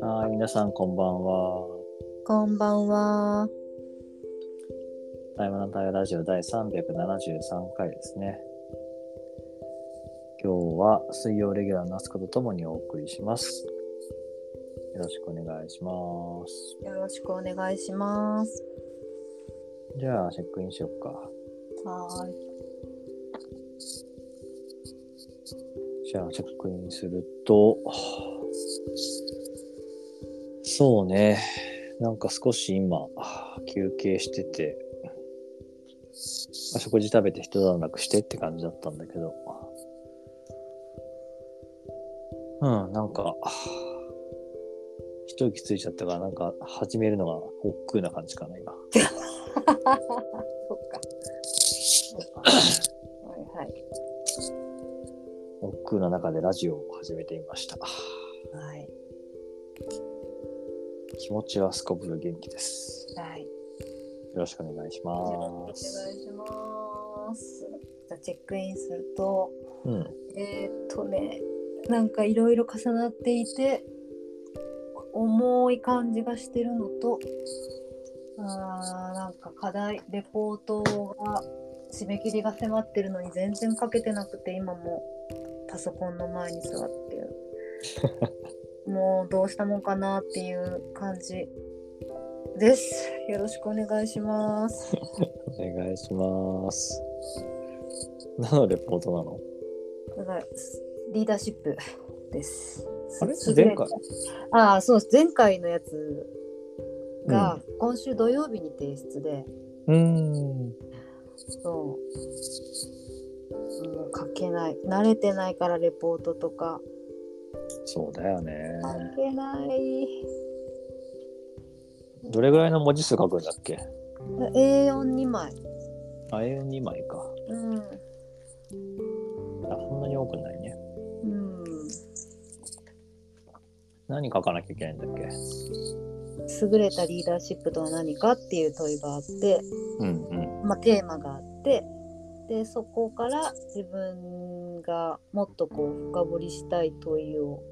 はい、皆さんこんばんは。こんばんは。台湾の台湾ラジオ第373回ですね。今日は水曜レギュラーの夏子とともにお送りします。よろしくお願いします。よろしくお願いします。じゃあ、チェックインしよっか。はーい。じゃあ、チェックインすると、そうね、なんか少し今、休憩してて、食事食べて一段落してって感じだったんだけど、うん、なんか、一息ついちゃったから、なんか始めるのが億劫な感じかな、今。そっかはいはい。億劫な中でラジオを始めてみました。はい。気持ちはすこぶる元気です。はい。よろしくお願いしお願います。します。じゃあチェックインすると、うん。えー、っとね、なんかいろいろ重なっていて、重い感じがしてるのと、あーなんか課題、レポートが締め切りが迫ってるのに全然書けてなくて、今もパソコンの前に座ってる。もうどうしたもんかなっていう感じです。よろしくお願いします。お願いします。何のレポートなの？リーダーシップです。あれ？前回？ああ、そう。前回のやつが今週土曜日に提出で、うーん。そう。もう書けない。慣れてないからレポートとか。そうだよね。書けない。どれぐらいの文字数書くんだっけ？A42 枚。あ、A2 枚か。うん。あ、そんなに多くないね。うん。何書かなきゃいけないんだっけ？優れたリーダーシップとは何かっていう問いがあって、うんうん。まあ、テーマがあってでそこから自分がもっとこう深掘りしたい問いを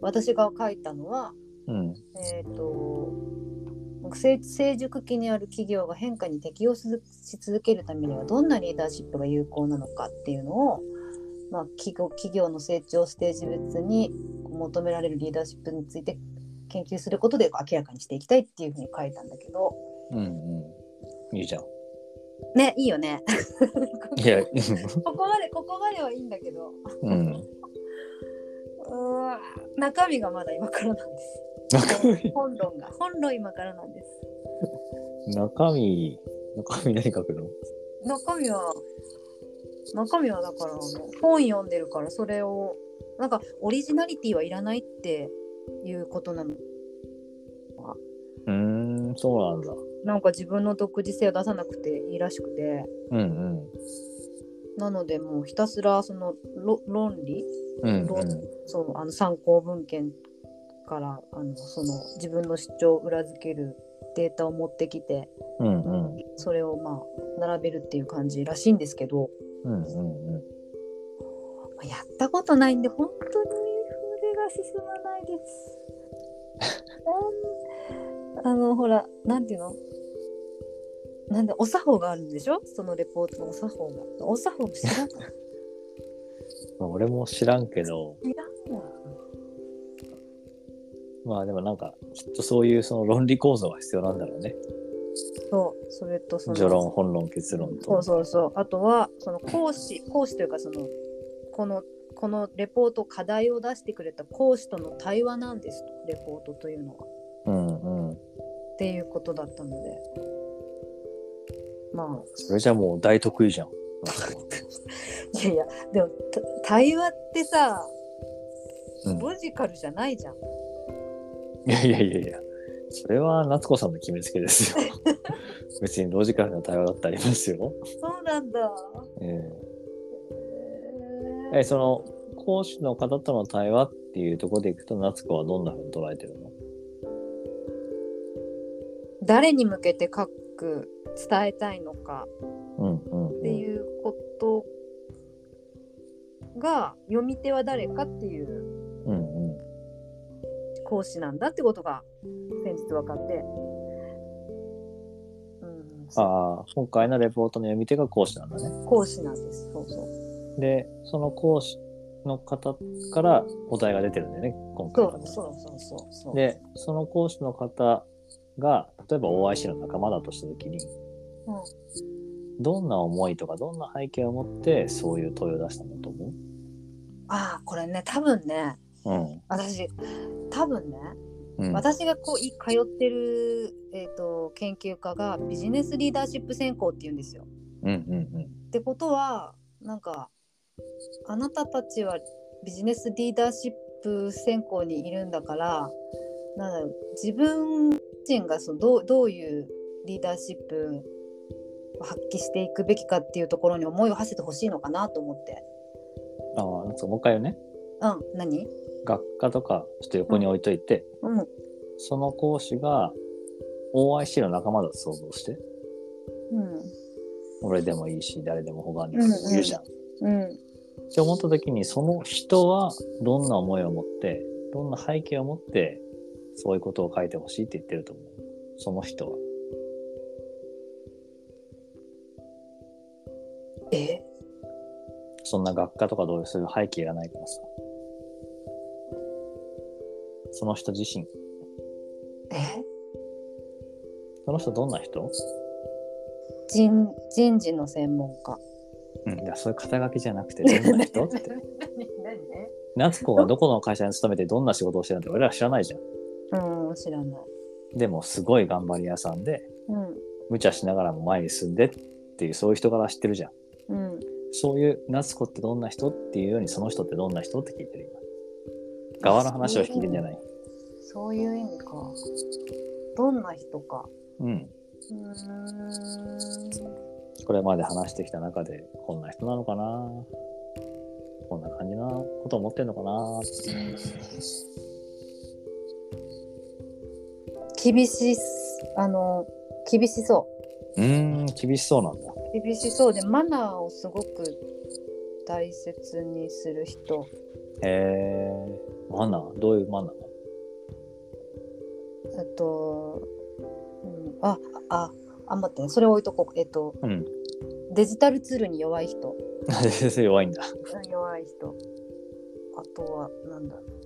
私が書いたのは、うん。えー、と成成熟期にある企業が変化に適応し続けるためにはどんなリーダーシップが有効なのかっていうのを、まあ、企業企業の成長ステージ別に求められるリーダーシップについて研究することで明らかにしていきたいっていうふうに書いたんだけどうんうん。いいじゃん。ねいいよね。いや、ここまでここまではいいんだけどうん。うーん中身がまだ今からなんです。本論が本論今からなんです。中身、中身何書くの？中身は中身はだから本読んでるからそれをなんかオリジナリティはいらないっていうことなの。うーん、そうなんだ。なんか自分の独自性を出さなくていいらしくてうんなのでもうひたすらそのろ論理？うん。うん論そうあの参考文献からあのその自分の主張を裏付けるデータを持ってきてうん。うんうん。それをまあ並べるっていう感じらしいんですけど、うんうんうん。まあやったことないんで本当に筆が進まないです。あのほらなんていうの？なんでお作法があるんでしょ？そのレポートのお作法が。お作法知らない。まあ、俺も知らんけど、知らんわ。まあでもなんか、きっとそういうその論理構造が必要なんだろうね。そうそれとその序論、本論、結論と。そうそうそう。あとは、その講師、講師というか、その、この、このレポート、課題を出してくれた講師との対話なんですと、レポートというのは。うんうん。っていうことだったので。まあ、それじゃもう大得意じゃん。いやいや、でも、た対話ってさ、うんロジカルじゃないじゃん。いやいやいやいや、それは夏子さんの決めつけですよ。別にロジカルな対話だってありますよ。そうなんだ。えーえその講師の方との対話っていうところでいくと夏子はどんなふうに捉えてるの？誰に向けて書く伝えたいのかっていうことが読み手は誰かっていう。講師なんだってことが先日分かって、うん、ああ、今回のレポートの読み手が講師なんだね。講師なんです。そうそう。で、その講師の方からお題が出てるんだよね、今回のそうそうそうそうそう。で、その講師の方が、例えば OIC の仲間だとしたときに、うん、どんな思いとか、どんな背景を持って、そういう問いを出したんだと思ああこれね多分ねううん。私多分ね、うん、私がこうい通ってる、えー、と研究家がビジネスリーダーシップ専攻っていうんですよ。うんうんってことはなんかあなたたちはビジネスリーダーシップ専攻にいるんだからなんだろう自分自身がそのどうどういうリーダーシップを発揮していくべきかっていうところに思いを馳せてほしいのかなと思って。うん。ああ、もう一回言うね。うん、何？学科とか、ちょっと横に置いといて、うん、その講師が OIC の仲間だと想像して、うん、俺でもいいし、誰でも他にうんうんいるじゃん。うん、って思った時にその人はどんな思いを持ってどんな背景を持ってそういうことを書いてほしいって言ってると思う。その人は。え？そんな学科とかどうする？背景がないからさ。その人自身。え？その人どんな人？人人事の専門家。うんいやそういう肩書きじゃなくてどんな人？って。何夏子はどこの会社に勤めてどんな仕事をしてるのって俺ら知らないじゃん。何うん、知らない。でもすごい頑張り屋さんでうん、無茶しながらも前に進んでっていうそういう人から知ってるじゃんうん。そういう夏子ってどんな人っていうようにその人ってどんな人って聞いてる今側の話を聞いてんじゃないそういう意味か。どんな人か。うんうーん。これまで話してきた中でこんな人なのかなこんな感じなこと思ってんのかなっていう厳しいあの、厳しそうーん厳しそうなんだう。厳しそうで、マナーをすごく大切にする人。へえマナー？どういうマナー？えっと、うん、あ、あ、あ、待ってね、それ置いとこう。えっと、うんデジタルツールに弱い人。弱いんだ弱い人。あとは、なんだろう。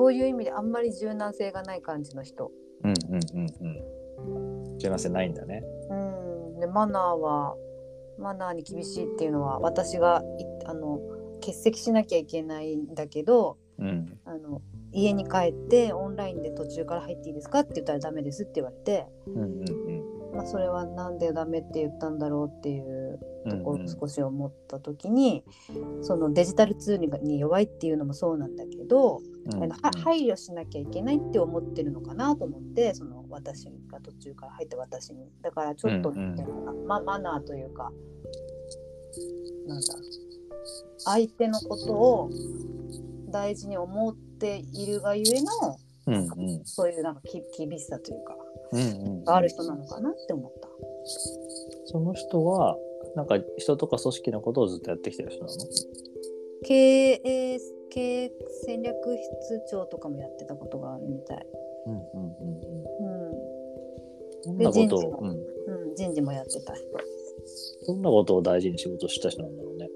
そういう意味であんまり柔軟性がない感じの人。うんうんうんうん。柔軟性ないんだね。うん、でマナーはマナーに厳しいっていうのは私がいあの欠席しなきゃいけないんだけどうん。あの家に帰ってオンラインで途中から入っていいですかって言ったらダメですって言われて、うんうんまあ、それはなんでダメって言ったんだろうっていううんところを少し思った時に、そのデジタルツールに弱いっていうのもそうなんだけど、うん配慮しなきゃいけないって思ってるのかなと思ってその私が途中から入った私に。だからちょっと、うんうん。ま、マナーというかなんだ相手のことを大事に思っているがゆえのうんうん。そういうなんかき厳しさというかうんうん。がある人なのかなって思った。その人はなんか人とか組織のことをずっとやってきてる人なの？経営経営戦略室長とかもやってたことがあるみたい。うんうんうんうんうんどんなことを、人事もうん、うん、人事もやってた人。どんなことを大事に仕事した人なんだろうね。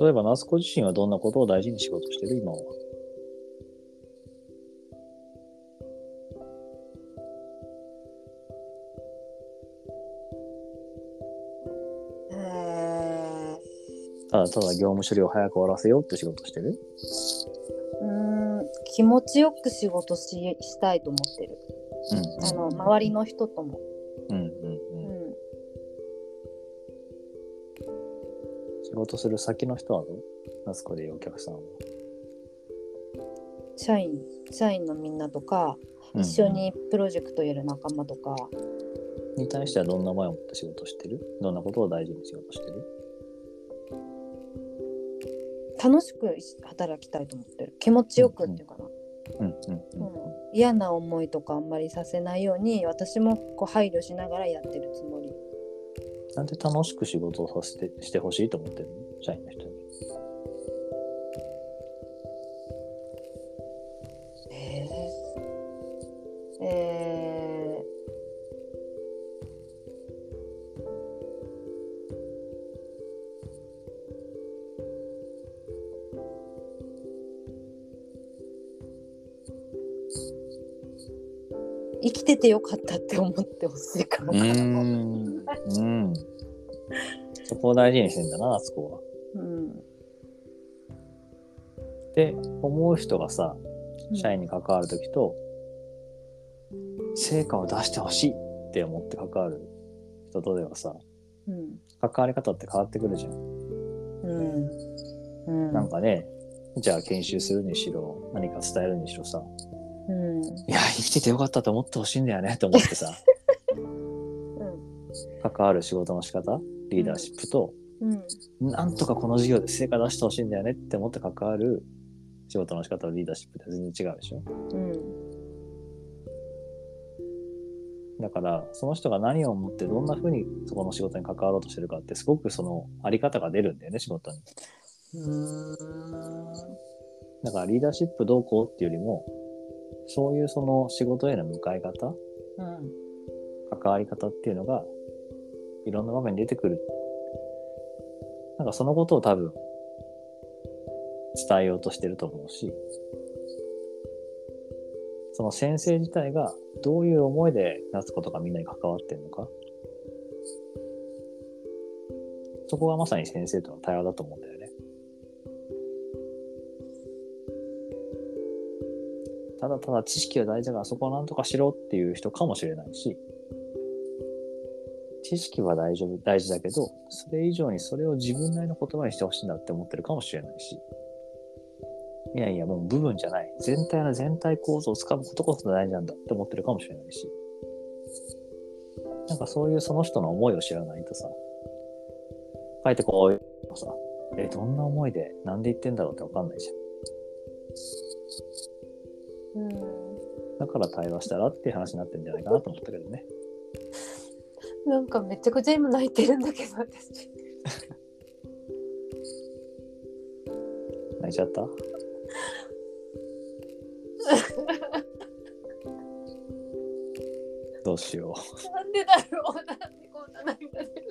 例えば、夏子自身はどんなことを大事に仕事してる？今は。ただただ業務処理を早く終わらせようって仕事してるうーん気持ちよく仕事ししたいと思ってる。あの周りの人とも。うんうんううん。ん、仕事する先の人はどう？夏子でいうお客さんは。社員社員のみんなとか、うん一緒にプロジェクトやる仲間とかに対してはどんな思いを持って仕事してる？どんなことを大事に仕事してる？楽しく働きたいと思ってる。気持ちよくっていうかな、うんうんうん。嫌な思いとかあんまりさせないように私もこう配慮しながらやってるつもり。なんで楽しく仕事をさせてしてほしいと思ってるの？社員の人ててよかったって思ってほしいかも。ん。うん。そこを大事にしてんだな、あそこは。うんって思う人がさ、社員に関わるときと、成果を出してほしいって思って関わる人とではさ、うん関わり方って変わってくるじゃん。うんうんなんかね、じゃあ研修するにしろ、何か伝えるにしろさ、うんいや、生きててよかったと思ってほしいんだよねって思ってさ、関わる仕事の仕方、リーダーシップと、うん。なんとかこの授業で成果出してほしいんだよねって思って関わる仕事の仕方のリーダーシップって全然違うでしょ。うんだから、その人が何を思ってどんな風にそこの仕事に関わろうとしてるかってすごくそのあり方が出るんだよね、仕事に。うん。だからリーダーシップどうこうっていうよりも、そういうその仕事への向かい方、うん関わり方っていうのが、いろんな場面に出てくる。なんかそのことを多分、伝えようとしてると思うし、その先生自体がどういう思いで夏子とかみんなに関わってるのか。そこがまさに先生との対話だと思うんだよただただ知識は大事だからそこをなんとかしろっていう人かもしれないし、知識は大丈夫、大事だけど、それ以上にそれを自分なりの言葉にしてほしいんだって思ってるかもしれないし、いやいや、もう部分じゃない。全体の全体構造をつかむことこそ大事なんだって思ってるかもしれないし、なんかそういうその人の思いを知らないとさ、書いてこうさ、え、どんな思いで、なんで言ってんだろうってわかんないじゃん。うんだから対話したらっていう話になってるんじゃないかなと思ったけどね。なんかめちゃくちゃ今泣いてるんだけど私泣いちゃった？どうしよなんでだろうなんでこんな涙出る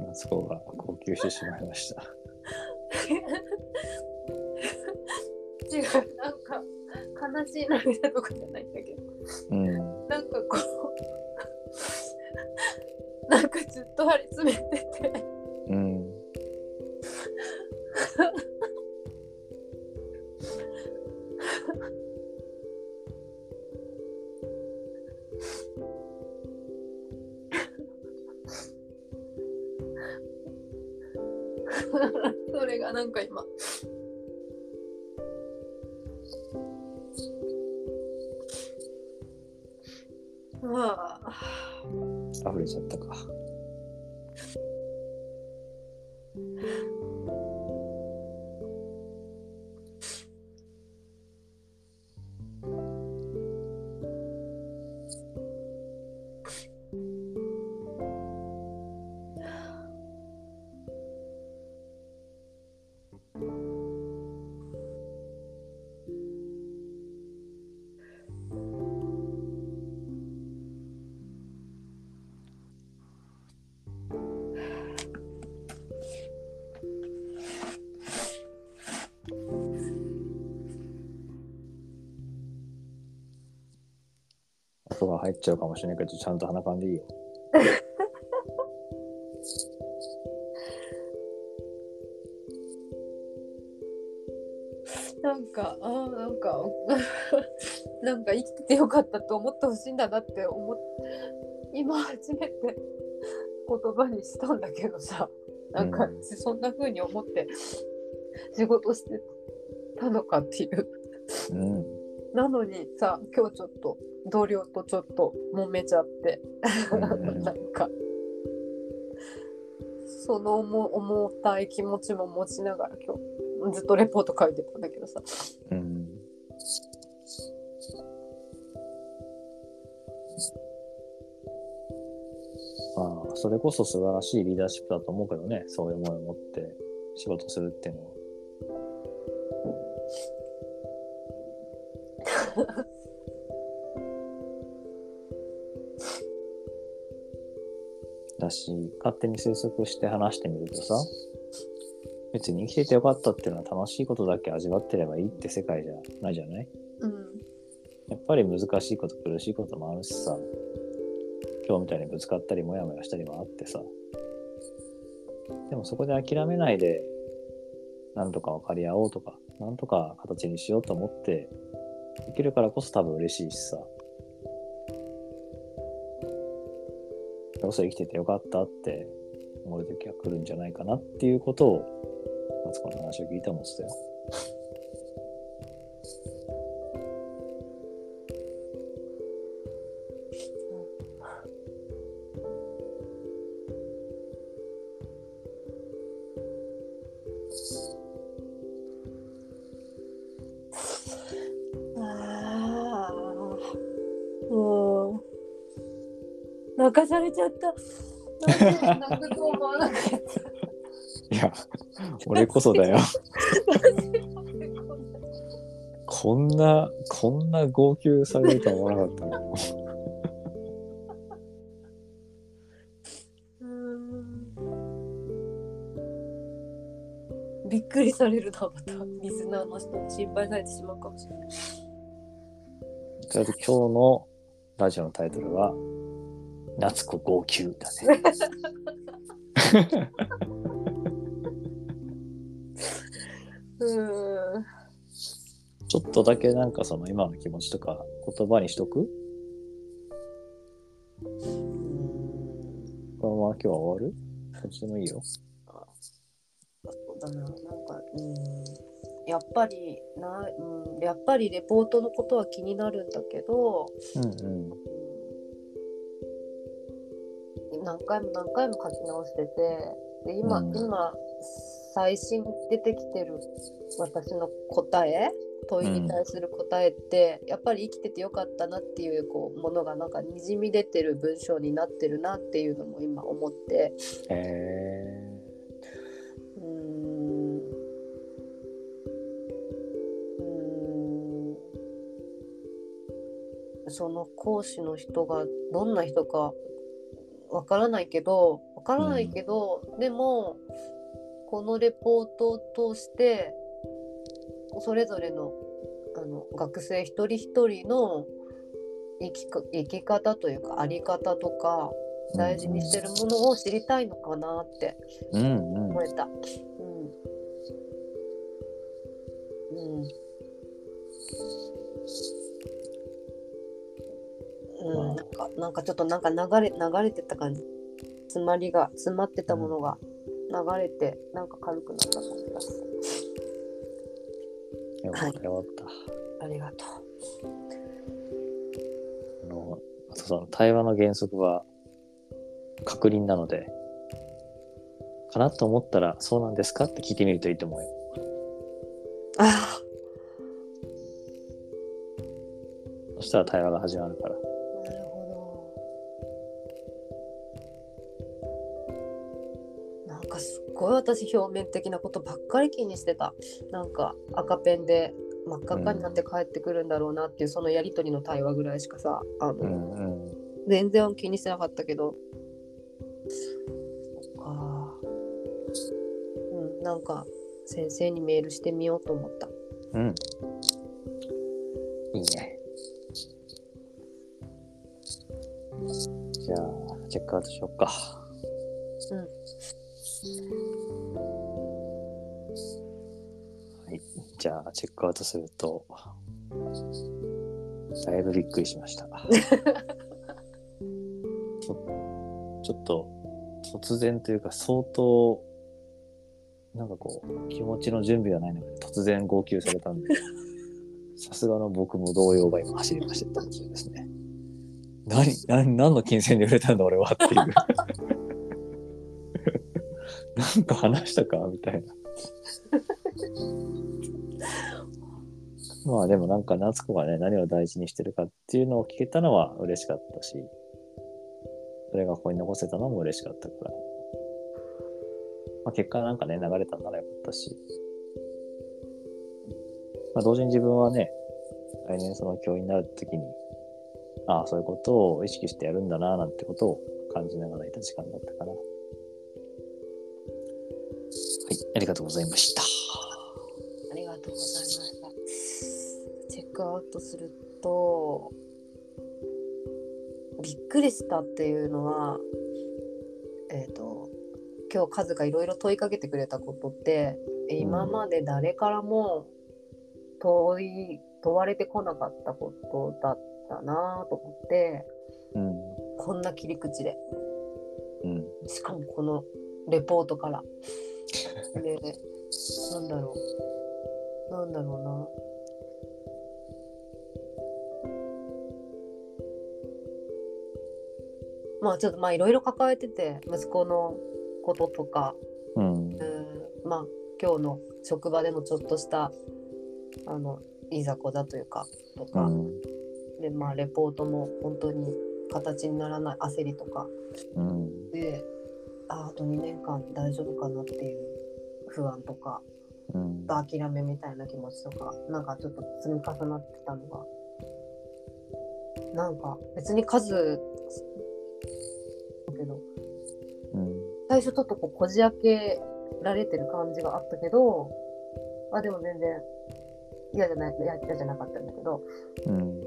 う。夏子が号泣してしまいました。悲しい涙とかじゃない。まあ溢れちゃったか。音が入っちゃうかもしれないけど、ちゃんと鼻かんでいいよ。なんかあーなんか なんか生きててよかったと思ってほしいんだなって思っ今初めて言葉にしたんだけどさなんかうんそんな風に思って仕事してたのかっていううん。なのにさ今日ちょっと同僚とちょっと揉めちゃって。うん。なんか。その重重たい気持ちも持ちながら今日ずっとレポート書いてたんだけどさ。うん。まあ、それこそ素晴らしいリーダーシップだと思うけどね、そういう思いを持って仕事するっていうのは。手に推測して話してみるとさ、別に生きててよかったっていうのは楽しいことだけ味わってればいいって世界じゃないじゃない？うん。やっぱり難しいこと苦しいこともあるしさ今日みたいにぶつかったりモヤモヤしたりもあってさ。でもそこで諦めないでなんとか分かり合おうとかなんとか形にしようと思ってできるからこそ多分嬉しいしさこそ生きててよかったって思う時が来るんじゃないかなっていうことをマツコの話を聞いて思ってたよ。いや、俺こそだよ。こんな、こんな号泣されるとは思わなかったびっくりされるなまたリスナーの人に心配されてしまうかもしれない。とりあえず今日のラジオのタイトルは、夏子号泣だね。うん。ちょっとだけなんかその今の気持ちとか言葉にしとく？このまま今日は終わる？どっちでもいいよ。そうだな。なんかうん。やっぱりな、うん、やっぱりレポートのことは気になるんだけど、うんうん。うん何回も何回も書き直しててで今、うん。今最新出てきてる私の答え問いに対する答えって、やっぱり生きててよかったなっていうこうものがなんかにじみ出てる文章になってるなっていうのも今思って。へえうーん。うーん。その講師の人がどんな人かわからないけどわからないけど、でもこのレポートを通してそれぞれのあの学生一人一人の生きか生き方というかあり方とか大事にしてるものを知りたいのかなってうん思。えた。うん。うん。うん、なんか、なんかちょっとなんか流れ、流れてた感じ。詰まりが、詰まってたものが流れて、なんか軽くなった感じが。よかったよかった。ありがとあの、あとその対話の原則は確認なので、かなと思ったら、そうなんですかって聞いてみるといいと思うよ。う。あそしたら対話が始まるから。ごい私表面的なことばっかり気にしてた。なんか赤ペンで真っ赤っかになって帰ってくるんだろうなっていう、そのやりとりの対話ぐらいしかさ、あの、うんうん。全然気にしてなかったけど。そっか。うん、なんか先生にメールしてみようと思った。うん。いいね。じゃあ、チェックアウトしよっか。うん。じゃあ、チェックアウトすると、だいぶびっくりしました。ちょっと、突然というか、相当、なんかこう、気持ちの準備がないので、突然号泣されたんで、さすがの僕も動揺が今走りましたって感じですね。何、何、何の金銭で売れたんだ俺はっていう。なんか話したかみたいな。まあでもなんか夏子がね、何を大事にしてるかっていうのを聞けたのは嬉しかったし、それがここに残せたのも嬉しかったから、まあ結果なんかね、流れたならよかったし、まあ同時に自分はね、来年その教員になるときに、ああ、そういうことを意識してやるんだな、なんてことを感じながらいた時間だったかな。はい、ありがとうございました。ありがとうございました。チェックアウトすると、びっくりしたっていうのは、えっ、と、今日カズがいろいろ問いかけてくれたことって、今まで誰からも問い、問われてこなかったことだったなと思って、うん、こんな切り口で。うん、しかもこのレポートから。で、なんだろう。なんだろうな。まあちょっとまあいろいろ抱えてて、息子のこととか、うん。う、ん、まあ今日の職場でのちょっとした、あの、いざこざというか、とか、うん、で、まあレポートも本当に形にならない焦りとか、うん、でああと2年間大丈夫かなっていう不安とか。うん、諦めみたいな気持ちとか。なんかちょっと積み重なってたのが。なんか別に数最初ちょっとこうこじ開けられてる感じがあったけどあでも全然嫌じゃない嫌嫌じゃなかったんだけどうん、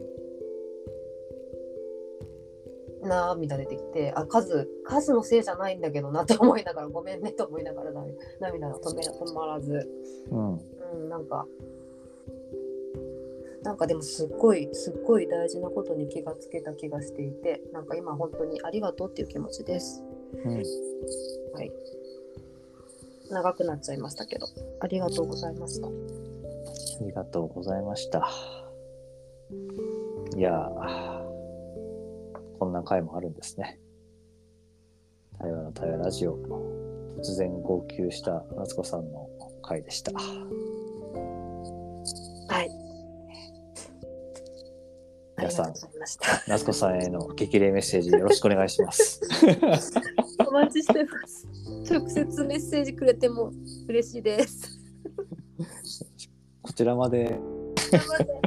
涙出てきてあ数数のせいじゃないんだけどなって思いながらごめんねと思いながら涙涙が止め止まらず。うん、うん、なんか、なんかでもすっごい、すっごい大事なことに気がつけた気がしていて、なんか今本当にありがとうっていう気持ちです。うん、はい。長くなっちゃいましたけど、ありがとうございました。ありがとうございました。いやー、こんな回もあるんですね。対話の対話ラジオ、突然号泣した夏子さんの回でした。はい。皆さん。夏子さんへの激励メッセージよろしくお願いします。お待ちしてます。直接メッセージくれても嬉しいです。こちらまで。頑張って